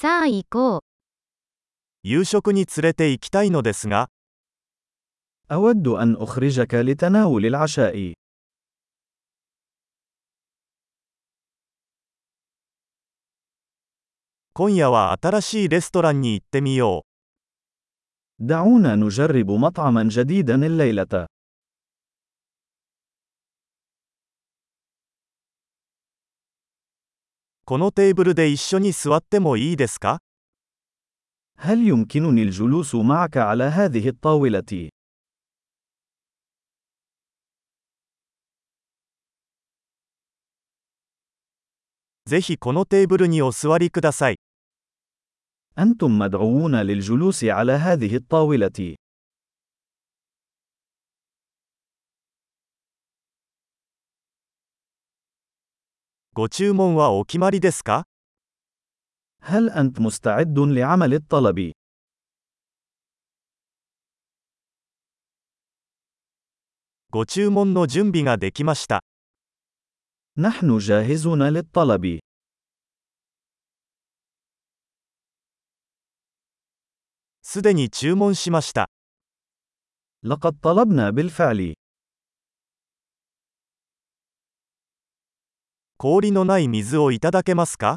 さあ行こう。夕食に連れて行きたいのですが、 أود أن أخرجك لتناول العشاء. 今夜は新しいレストランに行ってみよ دعونا نجرب مطعما جديدا الليلة. このテーブルで一緒に座ってもいいですか هل يمكنني الجلوس معك على هذه الطاولة؟ ぜひこのテーブルにお座りください。 أنتم مدعوون للجلوس على هذه الطاولة. ご注文はお決まりですか هل أنت مستعد لعمل الطلب؟ ご注文の準備ができました。 نحن جاهزون للطلب. すでに注文しました。 لقد طلبنا بالفعل. 氷のない水をいただけますか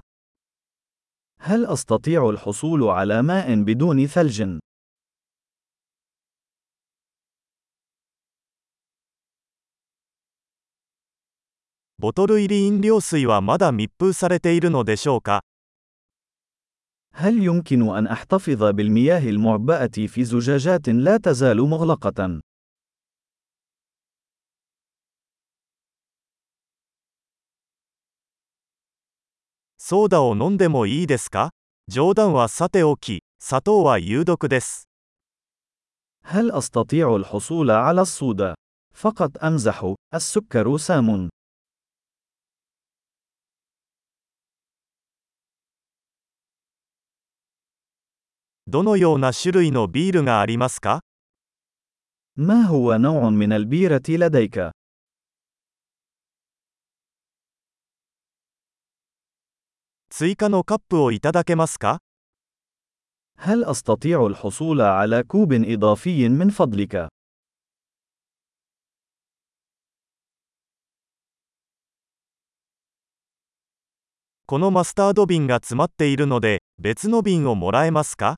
هل أستطيع الحصول على ماء بدون ثلج؟ ボトル入り飲料水はまだ密封されているのでしょうか هل يمكن أن أحتفظ بالمياه المعبأة في زجاجات لا تزال مغلقة؟ ソーダを飲んでもいいですか冗談はさておき、砂糖は有毒です。 هل أستطيع الحصول على الصودا؟ فقط أمزح، السكر سام. どのような種類のビールがありますか ما هو نوع من البيرة لديك؟ 追加のカップをいただけますか هل أستطيع الحصول على كوب إضافي من فضلك؟ このマスタード瓶が詰まっているので、別の瓶をもらえますか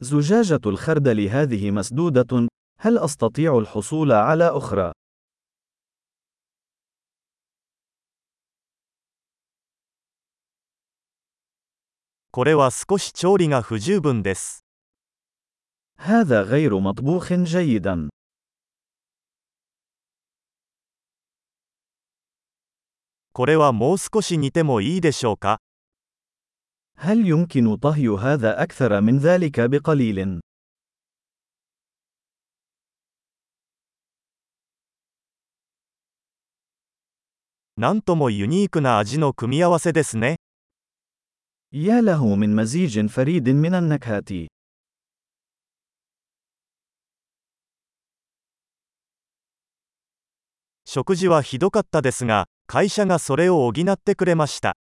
زجاجة الخردل هذه مسدودة. هل أستطيع الحصول على أخرى؟ これは少し調理が不十分です。 هذا غير مطبوخ جيدا. これはもう少し煮てもいいでしょうか هل يمكن طهي هذا أكثر من ذلك بقليل؟ なんともユニークな味の組み合わせですね。 يا له من مزيج فريد من النكهات. 食事はひどかったですが、会社がそれを補ってくれました。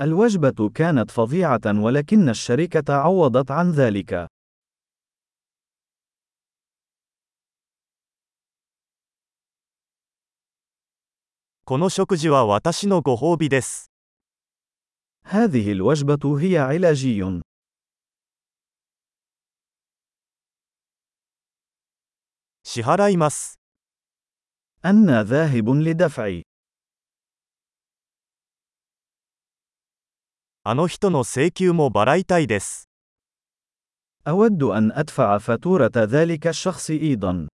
الوجبة كانت فظيعة ولكن الشركة عوضت عن ذلك. この食事は私のご褒美です。 هذه الوجبة هي علاجي. 支払います。 أنا ذاهب لدفع. あの人の請求も払いたいです。 أود أن أدفع فاتورة ذلك الشخص أيضا.